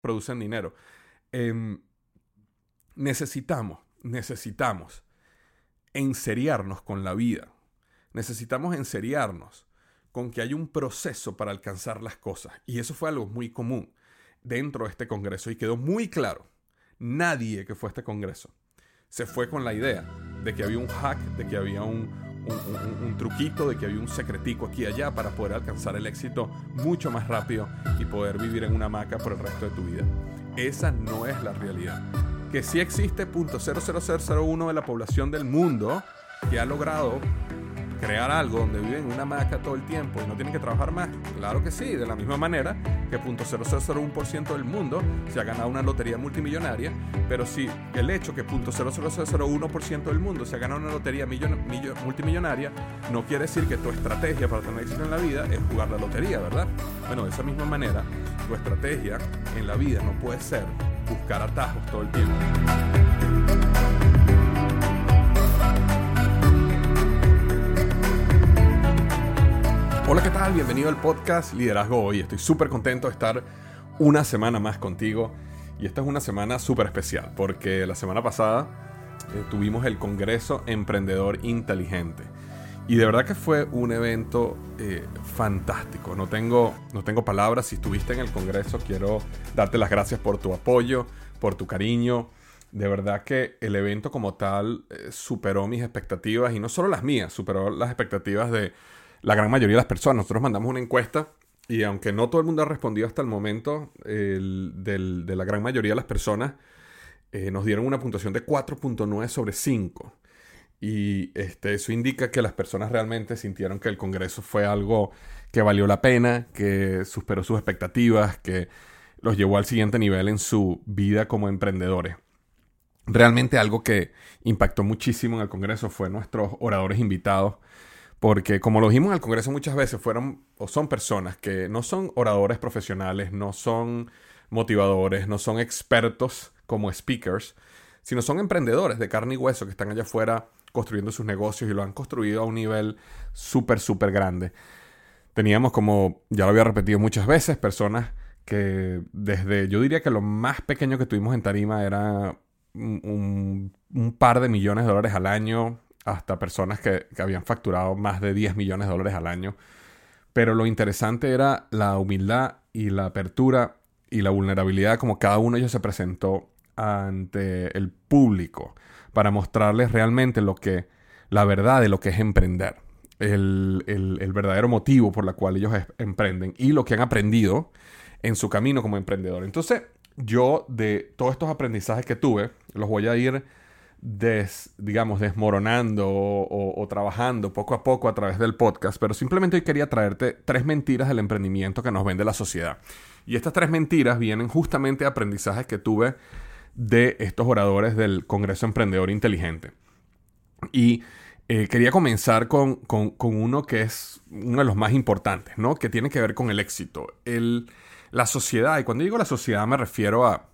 producen dinero. Em, necesitamos, necesitamos enseriarnos con la vida. Necesitamos enseriarnos con que hay un proceso para alcanzar las cosas. Y eso fue algo muy común dentro de este Congreso y quedó muy claro. Nadie que fue a este Congreso se fue con la idea de que había un hack, de que había un, un, truquito, de que había un secretico aquí y allá para poder alcanzar el éxito mucho más rápido y poder vivir en una hamaca por el resto de tu vida. Esa no es la realidad. Que sí existe .00001 de la población del mundo que ha logrado crear algo donde viven en una hamaca todo el tiempo y no tienen que trabajar más? Claro que sí, de la misma manera que .0001% del mundo se ha ganado una lotería multimillonaria, pero si el hecho que .00001% del mundo se ha ganado una lotería multimillonaria no quiere decir que tu estrategia para tener éxito en la vida es jugar la lotería, ¿verdad? Bueno, de esa misma manera, tu estrategia en la vida no puede ser buscar atajos todo el tiempo. Hola, ¿qué tal? Bienvenido al podcast Liderazgo Hoy. Estoy súper contento de estar una semana más contigo. Y esta es una semana súper especial porque la semana pasada eh, tuvimos el Congreso Emprendedor Inteligente. Y de verdad que fue un evento eh, fantástico. No tengo, no tengo palabras. Si estuviste en el Congreso, quiero darte las gracias por tu apoyo, por tu cariño. De verdad que el evento como tal eh, superó mis expectativas y no solo las mías, superó las expectativas de la gran mayoría de las personas. Nosotros mandamos una encuesta y aunque no todo el mundo ha respondido hasta el momento, de la gran mayoría de las personas eh, nos dieron una puntuación de 4.9 sobre 5. Y este, eso indica que las personas realmente sintieron que el Congreso fue algo que valió la pena, que superó sus expectativas, que los llevó al siguiente nivel en su vida como emprendedores. Realmente algo que impactó muchísimo en el Congreso fue nuestros oradores invitados porque como lo dijimos en el Congreso muchas veces, fueron o son personas que no son oradores profesionales, no son motivadores, no son expertos como speakers, sino son emprendedores de carne y hueso que están allá afuera construyendo sus negocios y lo han construido a un nivel súper, súper grande. Teníamos, como ya lo había repetido muchas veces, personas que desde, yo diría que lo más pequeño que tuvimos en Tarima era un, un par de millones de dólares al año, hasta personas que, habían facturado más de 10 millones de dólares al año. Pero lo interesante era la humildad y la apertura y la vulnerabilidad como cada uno de ellos se presentó ante el público para mostrarles realmente lo que, la verdad de lo que es emprender. El, el verdadero motivo por la cual ellos emprenden y lo que han aprendido en su camino como emprendedor. Entonces, yo de todos estos aprendizajes que tuve, los voy a ir digamos, desmoronando o, trabajando poco a poco a través del podcast, pero simplemente hoy quería traerte tres mentiras del emprendimiento que nos vende la sociedad. Y estas tres mentiras vienen justamente de aprendizajes que tuve de estos oradores del Congreso Emprendedor Inteligente. Y eh, quería comenzar con, con, uno que es uno de los más importantes, ¿no? Que tiene que ver con el éxito. El, la sociedad, y cuando digo la sociedad me refiero a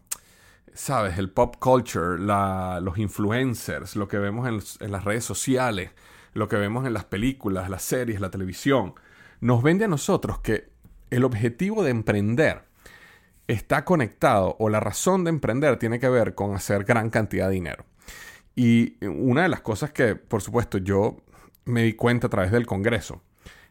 sabes, el pop culture, los influencers, lo que vemos en, las redes sociales, lo que vemos en las películas, las series, la televisión, nos vende a nosotros que el objetivo de emprender está conectado o la razón de emprender tiene que ver con hacer gran cantidad de dinero. Y una de las cosas que, por supuesto, yo me di cuenta a través del Congreso,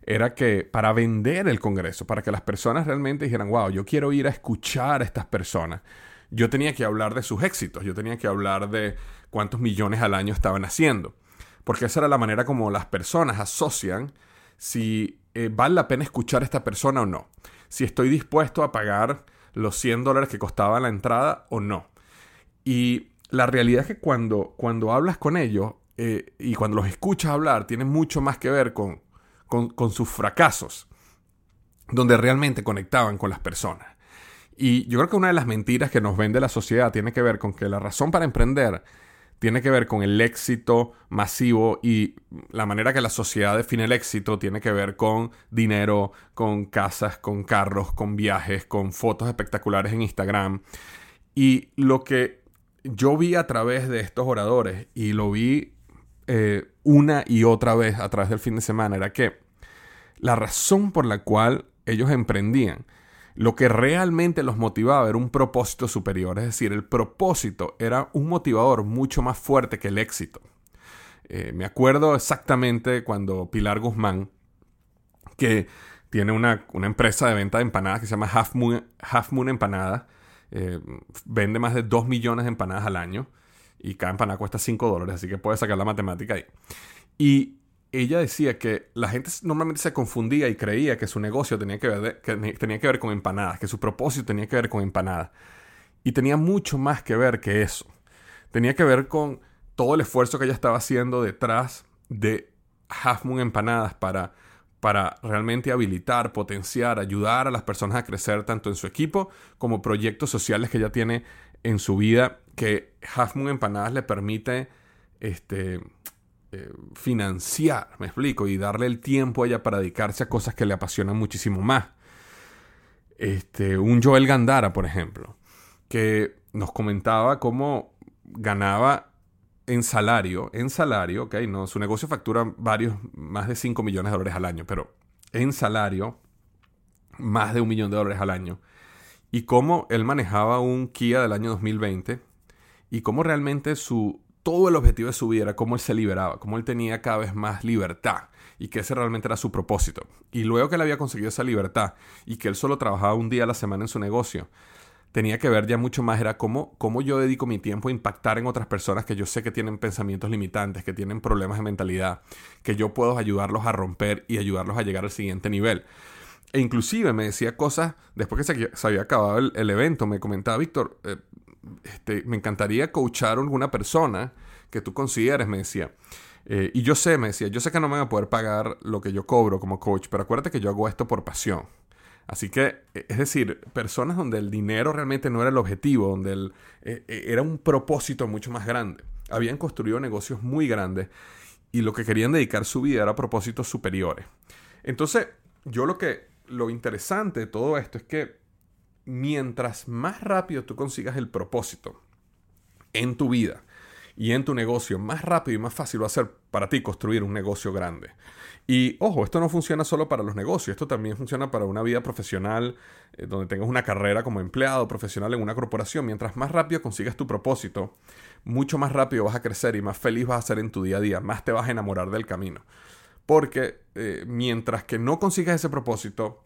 era que para vender el Congreso, para que las personas realmente dijeran, wow, yo quiero ir a escuchar a estas personas, yo tenía que hablar de sus éxitos, yo tenía que hablar de cuántos millones al año estaban haciendo, porque esa era la manera como las personas asocian si eh, vale la pena escuchar a esta persona o no, si estoy dispuesto a pagar los 100 dólares que costaba la entrada o no. Y la realidad es que cuando, cuando hablas con ellos eh, y cuando los escuchas hablar, tiene mucho más que ver con, con sus fracasos, donde realmente conectaban con las personas. Y yo creo que una de las mentiras que nos vende la sociedad tiene que ver con que la razón para emprender tiene que ver con el éxito masivo y la manera que la sociedad define el éxito tiene que ver con dinero, con casas, con carros, con viajes, con fotos espectaculares en Instagram. Y lo que yo vi a través de estos oradores y lo vi eh, una y otra vez a través del fin de semana era que la razón por la cual ellos emprendían lo que realmente los motivaba era un propósito superior, es decir, el propósito era un motivador mucho más fuerte que el éxito. Eh, me acuerdo exactamente cuando Pilar Guzmán, que tiene una, empresa de venta de empanadas que se llama Half Moon, Half Moon Empanada, eh, vende más de 2 millones de empanadas al año y cada empanada cuesta 5 dólares, así que puedes sacar la matemática ahí. Y ella decía que la gente normalmente se confundía y creía que su negocio tenía que, ver que tenía que ver con empanadas, que su propósito tenía que ver con empanadas. Y tenía mucho más que ver que eso. Tenía que ver con todo el esfuerzo que ella estaba haciendo detrás de Half Moon Empanadas para, para realmente habilitar, potenciar, ayudar a las personas a crecer tanto en su equipo como proyectos sociales que ella tiene en su vida que Half Moon Empanadas le permite este, eh, financiar, me explico, y darle el tiempo a ella para dedicarse a cosas que le apasionan muchísimo más. Este, un Joel Gandara, por ejemplo, que nos comentaba cómo ganaba en salario, en salario, ok, no, su negocio factura varios, más de 5 millones de dólares al año, pero en salario, más de un millón de dólares al año. Y cómo él manejaba un Kia del año 2020 y cómo realmente su, todo el objetivo de su vida era cómo él se liberaba, cómo él tenía cada vez más libertad y que ese realmente era su propósito. Y luego que él había conseguido esa libertad y que él solo trabajaba un día a la semana en su negocio, tenía que ver ya mucho más, era cómo, cómo yo dedico mi tiempo a impactar en otras personas que yo sé que tienen pensamientos limitantes, que tienen problemas de mentalidad, que yo puedo ayudarlos a romper y ayudarlos a llegar al siguiente nivel. E inclusive me decía cosas, después que se, había acabado el, evento, me comentaba, Víctor, eh, este, me encantaría coachar a alguna persona que tú consideres, me decía. Eh, y yo sé, me decía, yo sé que no me van a poder pagar lo que yo cobro como coach, pero acuérdate que yo hago esto por pasión. Así que, e, es decir, personas donde el dinero realmente no era el objetivo, donde e, e, era un propósito mucho más grande. Habían construido negocios muy grandes y lo que querían dedicar su vida era a propósitos superiores. Entonces, yo lo que, lo interesante de todo esto es que mientras más rápido tú consigas el propósito en tu vida y en tu negocio, más rápido y más fácil va a ser para ti construir un negocio grande. Y ojo, esto no funciona solo para los negocios, esto también funciona para una vida profesional, eh, donde tengas una carrera como empleado profesional en una corporación. Mientras más rápido consigas tu propósito, mucho más rápido vas a crecer y más feliz vas a ser en tu día a día, más te vas a enamorar del camino. Porque eh, mientras que no consigas ese propósito,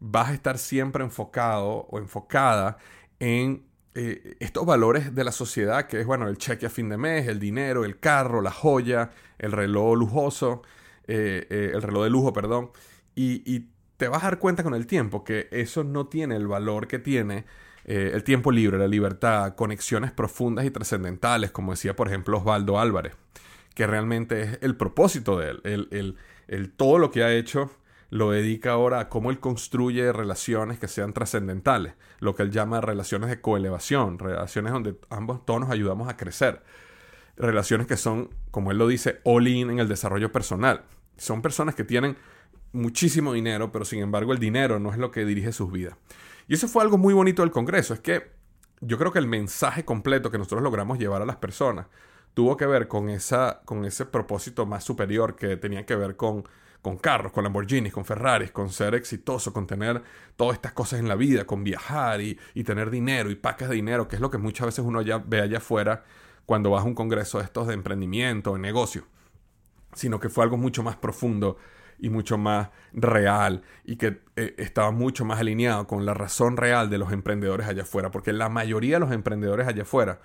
vas a estar siempre enfocado o enfocada en eh, estos valores de la sociedad, que es, bueno, el cheque a fin de mes, el dinero, el carro, la joya, el reloj lujoso, eh, eh, el reloj de lujo, perdón, y, te vas a dar cuenta con el tiempo que eso no tiene el valor que tiene el tiempo libre, la libertad, conexiones profundas y trascendentales, como decía, por ejemplo, Osvaldo Álvarez, que realmente es el propósito de él, el, el todo lo que ha hecho lo dedica ahora a cómo él construye relaciones que sean trascendentales, lo que él llama relaciones de coelevación, relaciones donde ambos todos nos ayudamos a crecer, relaciones que son, como él lo dice, all in en el desarrollo personal. Son personas que tienen muchísimo dinero, pero sin embargo el dinero no es lo que dirige sus vidas. Y eso fue algo muy bonito del Congreso, es que yo creo que el mensaje completo que nosotros logramos llevar a las personas tuvo que ver con, esa, con ese propósito más superior que tenía que ver con con carros, con Lamborghinis, con Ferraris, con ser exitoso, con tener todas estas cosas en la vida, con viajar y, tener dinero y pacas de dinero, que es lo que muchas veces uno ve allá afuera cuando vas a un congreso de estos de emprendimiento, de negocio, sino que fue algo mucho más profundo y mucho más real y que eh, estaba mucho más alineado con la razón real de los emprendedores allá afuera, porque la mayoría de los emprendedores allá afuera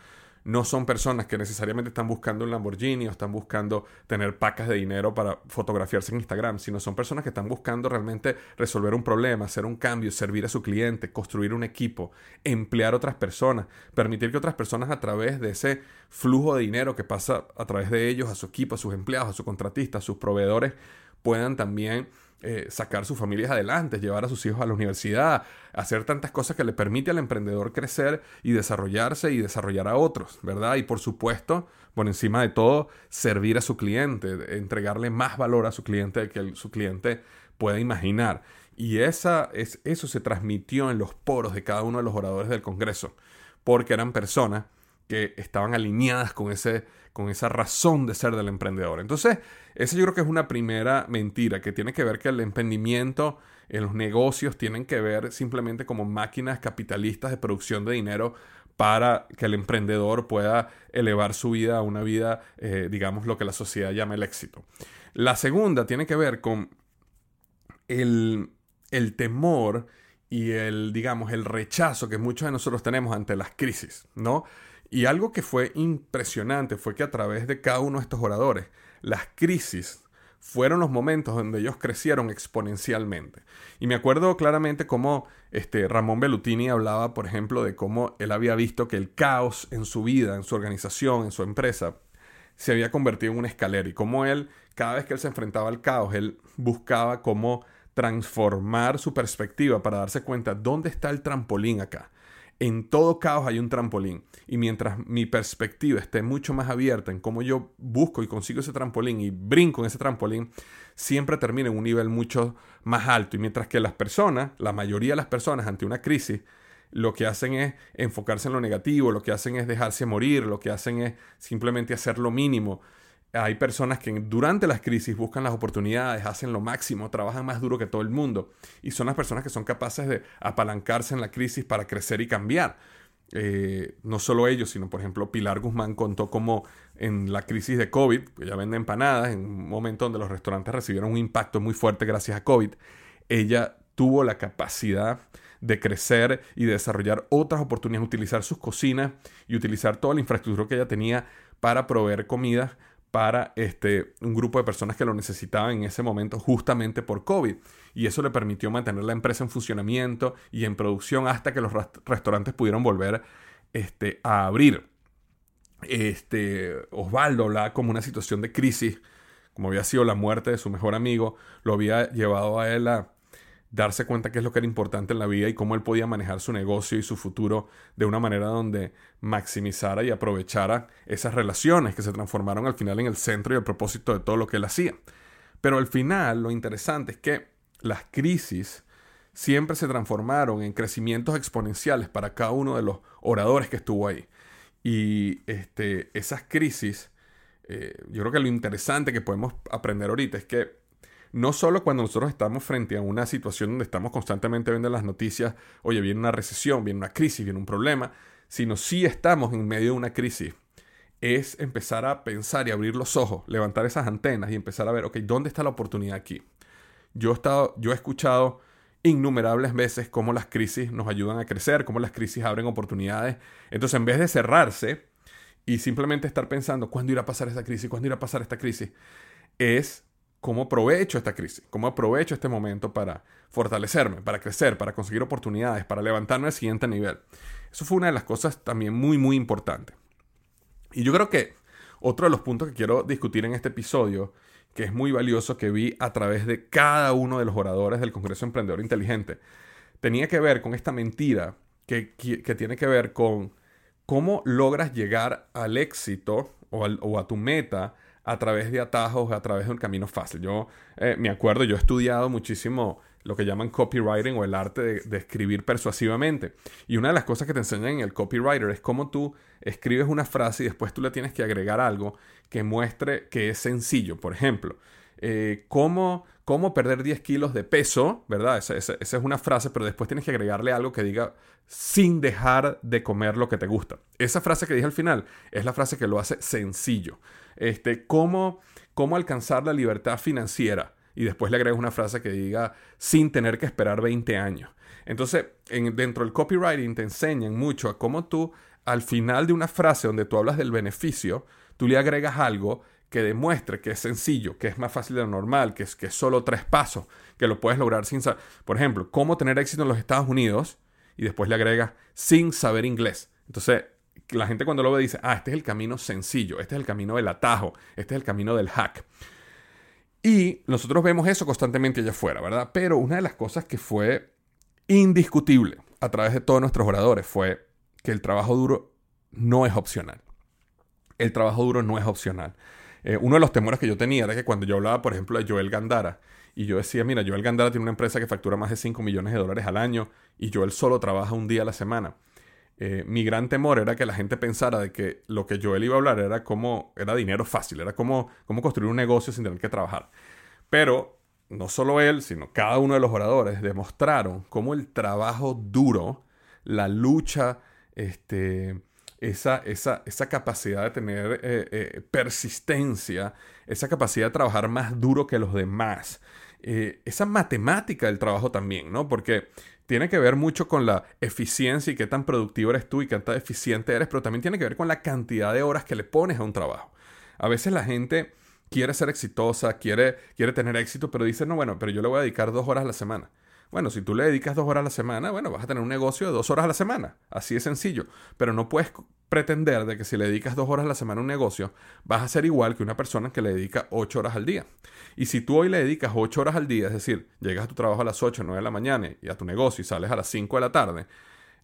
no son personas que necesariamente están buscando un Lamborghini o están buscando tener pacas de dinero para fotografiarse en Instagram, sino son personas que están buscando realmente resolver un problema, hacer un cambio, servir a su cliente, construir un equipo, emplear otras personas, permitir que otras personas a través de ese flujo de dinero que pasa a través de ellos, a su equipo, a sus empleados, a sus contratistas, a sus proveedores, puedan también eh, sacar sus familias adelante, llevar a sus hijos a la universidad, hacer tantas cosas que le permite al emprendedor crecer y desarrollarse y desarrollar a otros, ¿verdad? Y por supuesto, por encima de todo, servir a su cliente, entregarle más valor a su cliente que su cliente pueda imaginar. Y esa, es, eso se transmitió en los poros de cada uno de los oradores del Congreso, porque eran personas que estaban alineadas con, ese, con esa razón de ser del emprendedor. Entonces, esa yo creo que es una primera mentira que tiene que ver que el emprendimiento en los negocios tienen que ver simplemente como máquinas capitalistas de producción de dinero para que el emprendedor pueda elevar su vida a una vida, eh, digamos, lo que la sociedad llama el éxito. La segunda tiene que ver con el, el temor y el, digamos, el rechazo que muchos de nosotros tenemos ante las crisis, ¿no? Y algo que fue impresionante fue que a través de cada uno de estos oradores, las crisis fueron los momentos donde ellos crecieron exponencialmente. Y me acuerdo claramente cómo este, Ramón Bellutini hablaba, por ejemplo, de cómo él había visto que el caos en su vida, en su organización, en su empresa, se había convertido en una escalera y cómo él, cada vez que él se enfrentaba al caos, él buscaba cómo transformar su perspectiva para darse cuenta dónde está el trampolín acá. En todo caos hay un trampolín. Y mientras mi perspectiva esté mucho más abierta en cómo yo busco y consigo ese trampolín y brinco en ese trampolín, siempre termina en un nivel mucho más alto. Y mientras que las personas, la mayoría de las personas ante una crisis, lo que hacen es enfocarse en lo negativo, lo que hacen es dejarse morir, lo que hacen es simplemente hacer lo mínimo hay personas que durante las crisis buscan las oportunidades, hacen lo máximo, trabajan más duro que todo el mundo y son las personas que son capaces de apalancarse en la crisis para crecer y cambiar. Eh, no solo ellos, sino por ejemplo Pilar Guzmán contó cómo en la crisis de COVID, que ella vende empanadas, en un momento donde los restaurantes recibieron un impacto muy fuerte gracias a COVID, ella tuvo la capacidad de crecer y de desarrollar otras oportunidades, utilizar sus cocinas y utilizar toda la infraestructura que ella tenía para proveer comida para este, un grupo de personas que lo necesitaban en ese momento justamente por COVID. Y eso le permitió mantener la empresa en funcionamiento y en producción hasta que los restaurantes pudieron volver este, a abrir. Este, Osvaldo hablaba como una situación de crisis, como había sido la muerte de su mejor amigo, lo había llevado a él a darse cuenta qué es lo que era importante en la vida y cómo él podía manejar su negocio y su futuro de una manera donde maximizara y aprovechara esas relaciones que se transformaron al final en el centro y el propósito de todo lo que él hacía. Pero al final lo interesante es que las crisis siempre se transformaron en crecimientos exponenciales para cada uno de los oradores que estuvo ahí. Y este, esas crisis, eh, yo creo que lo interesante que podemos aprender ahorita es que no solo cuando nosotros estamos frente a una situación donde estamos constantemente viendo las noticias, oye, viene una recesión, viene una crisis, viene un problema, sino si estamos en medio de una crisis. Es empezar a pensar y abrir los ojos, levantar esas antenas y empezar a ver, ok, ¿dónde está la oportunidad aquí? Yo he, estado, yo he escuchado innumerables veces cómo las crisis nos ayudan a crecer, cómo las crisis abren oportunidades. Entonces, en vez de cerrarse y simplemente estar pensando, ¿cuándo irá a pasar esta crisis? ¿Cuándo irá a pasar esta crisis? Es cómo aprovecho esta crisis, cómo aprovecho este momento para fortalecerme, para crecer, para conseguir oportunidades, para levantarme al siguiente nivel. Eso fue una de las cosas también muy, muy importantes. Y yo creo que otro de los puntos que quiero discutir en este episodio, que es muy valioso, que vi a través de cada uno de los oradores del Congreso Emprendedor Inteligente, tenía que ver con esta mentira que, tiene que ver con cómo logras llegar al éxito o, o a tu meta a través de atajos, a través de un camino fácil. Yo eh, me acuerdo, yo he estudiado muchísimo lo que llaman copywriting o el arte de, escribir persuasivamente. Y una de las cosas que te enseñan en el copywriter es cómo tú escribes una frase y después tú le tienes que agregar algo que muestre que es sencillo. Por ejemplo, eh, cómo, perder 10 kilos de peso, ¿verdad? Esa, esa, es una frase, pero después tienes que agregarle algo que diga sin dejar de comer lo que te gusta. Esa frase que dije al final es la frase que lo hace sencillo este, cómo, cómo alcanzar la libertad financiera. Y después le agregas una frase que diga sin tener que esperar 20 años. Entonces, en, dentro del copywriting te enseñan mucho a cómo tú, al final de una frase donde tú hablas del beneficio, tú le agregas algo que demuestre que es sencillo, que es más fácil de lo normal, que es, que es solo tres pasos, que lo puedes lograr sin saber. Por ejemplo, cómo tener éxito en los Estados Unidos y después le agregas sin saber inglés. Entonces, la gente cuando lo ve dice, ah, este es el camino sencillo, este es el camino del atajo, este es el camino del hack. Y nosotros vemos eso constantemente allá afuera, ¿verdad? Pero una de las cosas que fue indiscutible a través de todos nuestros oradores fue que el trabajo duro no es opcional. El trabajo duro no es opcional. Eh, uno de los temores que yo tenía era que cuando yo hablaba, por ejemplo, de Joel Gandara, y yo decía, mira, Joel Gandara tiene una empresa que factura más de 5 millones de dólares al año, y Joel solo trabaja un día a la semana. Eh, mi gran temor era que la gente pensara de que lo que Joel iba a hablar era como era dinero fácil, era como, como construir un negocio sin tener que trabajar. Pero no solo él, sino cada uno de los oradores demostraron cómo el trabajo duro, la lucha, este, esa, esa, esa capacidad de tener eh, eh, persistencia, esa capacidad de trabajar más duro que los demás, eh, esa matemática del trabajo también, ¿no? Porque tiene que ver mucho con la eficiencia y qué tan productivo eres tú y qué tan eficiente eres, pero también tiene que ver con la cantidad de horas que le pones a un trabajo. A veces la gente quiere ser exitosa, quiere, quiere tener éxito, pero dice, no, bueno, pero yo le voy a dedicar dos horas a la semana. Bueno, si tú le dedicas dos horas a la semana, bueno, vas a tener un negocio de dos horas a la semana. Así de sencillo. Pero no puedes pretender de que si le dedicas dos horas a la semana a un negocio, vas a ser igual que una persona que le dedica ocho horas al día. Y si tú hoy le dedicas ocho horas al día, es decir, llegas a tu trabajo a las ocho, nueve de la mañana y a tu negocio y sales a las cinco de la tarde,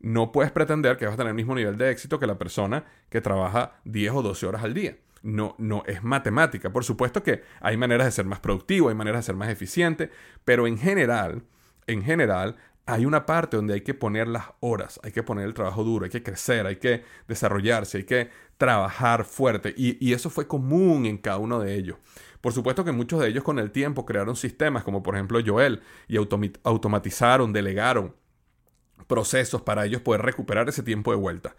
no puedes pretender que vas a tener el mismo nivel de éxito que la persona que trabaja 10 o 12 horas al día. No, no es matemática. Por supuesto que hay maneras de ser más productivo, hay maneras de ser más eficiente, pero en general, en general, hay una parte donde hay que poner las horas, hay que poner el trabajo duro, hay que crecer, hay que desarrollarse, hay que trabajar fuerte. Y, eso fue común en cada uno de ellos. Por supuesto que muchos de ellos con el tiempo crearon sistemas, como por ejemplo Joel, y automatizaron, delegaron procesos para ellos poder recuperar ese tiempo de vuelta.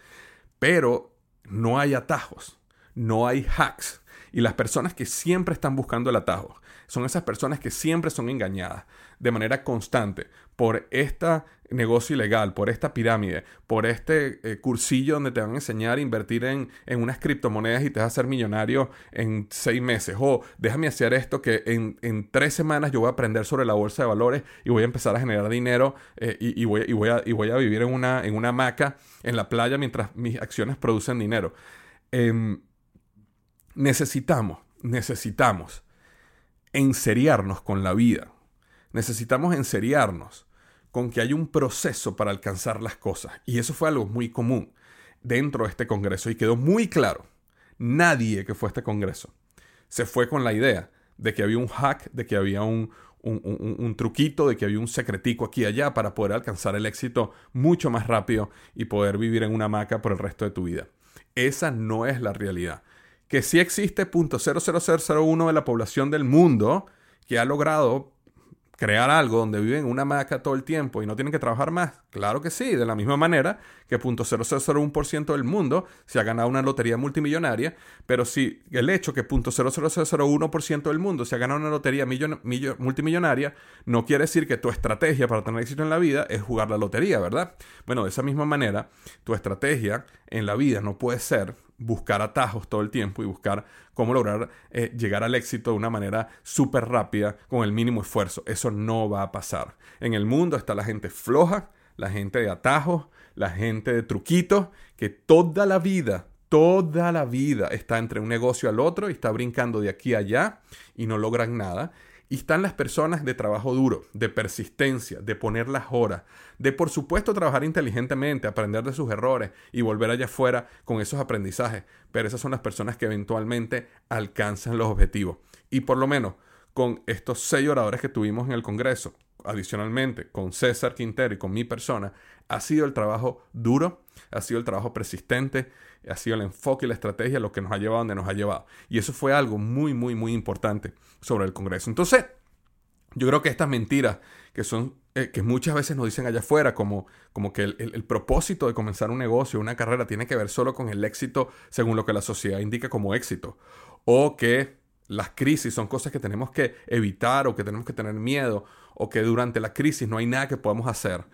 Pero no hay atajos, no hay hacks. Y las personas que siempre están buscando el atajo son esas personas que siempre son engañadas de manera constante por este negocio ilegal, por esta pirámide, por este eh, cursillo donde te van a enseñar a invertir en, unas criptomonedas y te vas a hacer millonario en seis meses. O déjame hacer esto que en, tres semanas yo voy a aprender sobre la bolsa de valores y voy a empezar a generar dinero eh, y, voy, voy a, y, voy, a, vivir en una, en una hamaca en la playa mientras mis acciones producen dinero. Em, necesitamos, necesitamos enseriarnos con la vida. Necesitamos enseriarnos con que hay un proceso para alcanzar las cosas. Y eso fue algo muy común dentro de este Congreso y quedó muy claro. Nadie que fue a este Congreso se fue con la idea de que había un hack, de que había un, un, truquito, de que había un secretico aquí y allá para poder alcanzar el éxito mucho más rápido y poder vivir en una hamaca por el resto de tu vida. Esa no es la realidad que sí existe .00001 de la población del mundo que ha logrado crear algo donde viven en una hamaca todo el tiempo y no tienen que trabajar más? Claro que sí, de la misma manera que .0001% del mundo se ha ganado una lotería multimillonaria, pero si el hecho que .00001% del mundo se ha ganado una lotería multimillonaria no quiere decir que tu estrategia para tener éxito en la vida es jugar la lotería, ¿verdad? Bueno, de esa misma manera, tu estrategia en la vida no puede ser buscar atajos todo el tiempo y buscar cómo lograr eh, llegar al éxito de una manera súper rápida con el mínimo esfuerzo. Eso no va a pasar. En el mundo está la gente floja, la gente de atajos, la gente de truquitos, que toda la vida, toda la vida está entre un negocio al otro y está brincando de aquí a allá y no logran nada. Y están las personas de trabajo duro, de persistencia, de poner las horas, de por supuesto trabajar inteligentemente, aprender de sus errores y volver allá afuera con esos aprendizajes. Pero esas son las personas que eventualmente alcanzan los objetivos. Y por lo menos con estos seis oradores que tuvimos en el Congreso, adicionalmente con César Quintero y con mi persona, ha sido el trabajo duro, ha sido el trabajo persistente, ha sido el enfoque y la estrategia lo que nos ha llevado donde nos ha llevado. Y eso fue algo muy, muy, muy importante sobre el Congreso. Entonces, yo creo que estas mentiras que son eh, que muchas veces nos dicen allá afuera como, como que el, el, propósito de comenzar un negocio, una carrera, tiene que ver solo con el éxito según lo que la sociedad indica como éxito. O que las crisis son cosas que tenemos que evitar o que tenemos que tener miedo o que durante la crisis no hay nada que podamos hacer.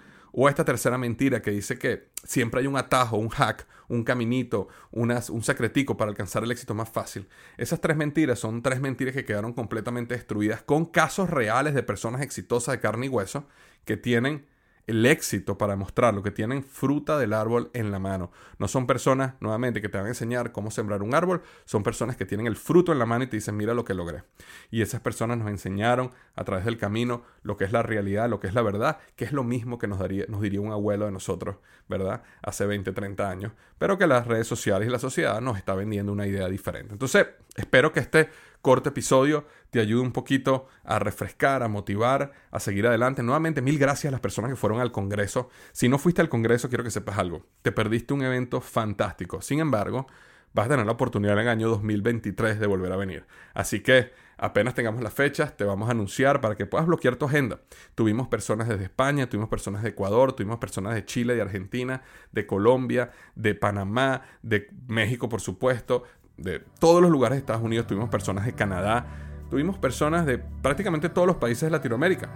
O esta tercera mentira que dice que siempre hay un atajo, un hack, un caminito, un secretico para alcanzar el éxito más fácil. Esas tres mentiras son tres mentiras que quedaron completamente destruidas con casos reales de personas exitosas de carne y hueso que tienen el éxito para mostrarlo, que tienen fruta del árbol en la mano. No son personas, nuevamente, que te van a enseñar cómo sembrar un árbol, son personas que tienen el fruto en la mano y te dicen, mira lo que logré. Y esas personas nos enseñaron a través del camino lo que es la realidad, lo que es la verdad, que es lo mismo que nos, daría, nos diría un abuelo de nosotros, ¿verdad? Hace 20, 30 años, pero que las redes sociales y la sociedad nos está vendiendo una idea diferente. Entonces, espero que este corto episodio te ayude un poquito a refrescar, a motivar, a seguir adelante. Nuevamente, mil gracias a las personas que fueron al Congreso. Si no fuiste al Congreso, quiero que sepas algo. Te perdiste un evento fantástico. Sin embargo, vas a tener la oportunidad en el año 2023 de volver a venir. Así que Apenas tengamos las fechas, te vamos a anunciar para que puedas bloquear tu agenda. Tuvimos personas desde España, tuvimos personas de Ecuador, tuvimos personas de Chile, de Argentina, de Colombia, de Panamá, de México, por supuesto, de todos los lugares de Estados Unidos, tuvimos personas de Canadá, tuvimos personas de prácticamente todos los países de Latinoamérica.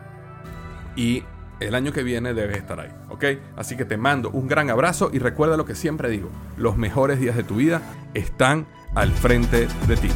Y el año que viene debes estar ahí, ¿ok? Así que te mando un gran abrazo y recuerda lo que siempre digo, los mejores días de tu vida están al frente de ti.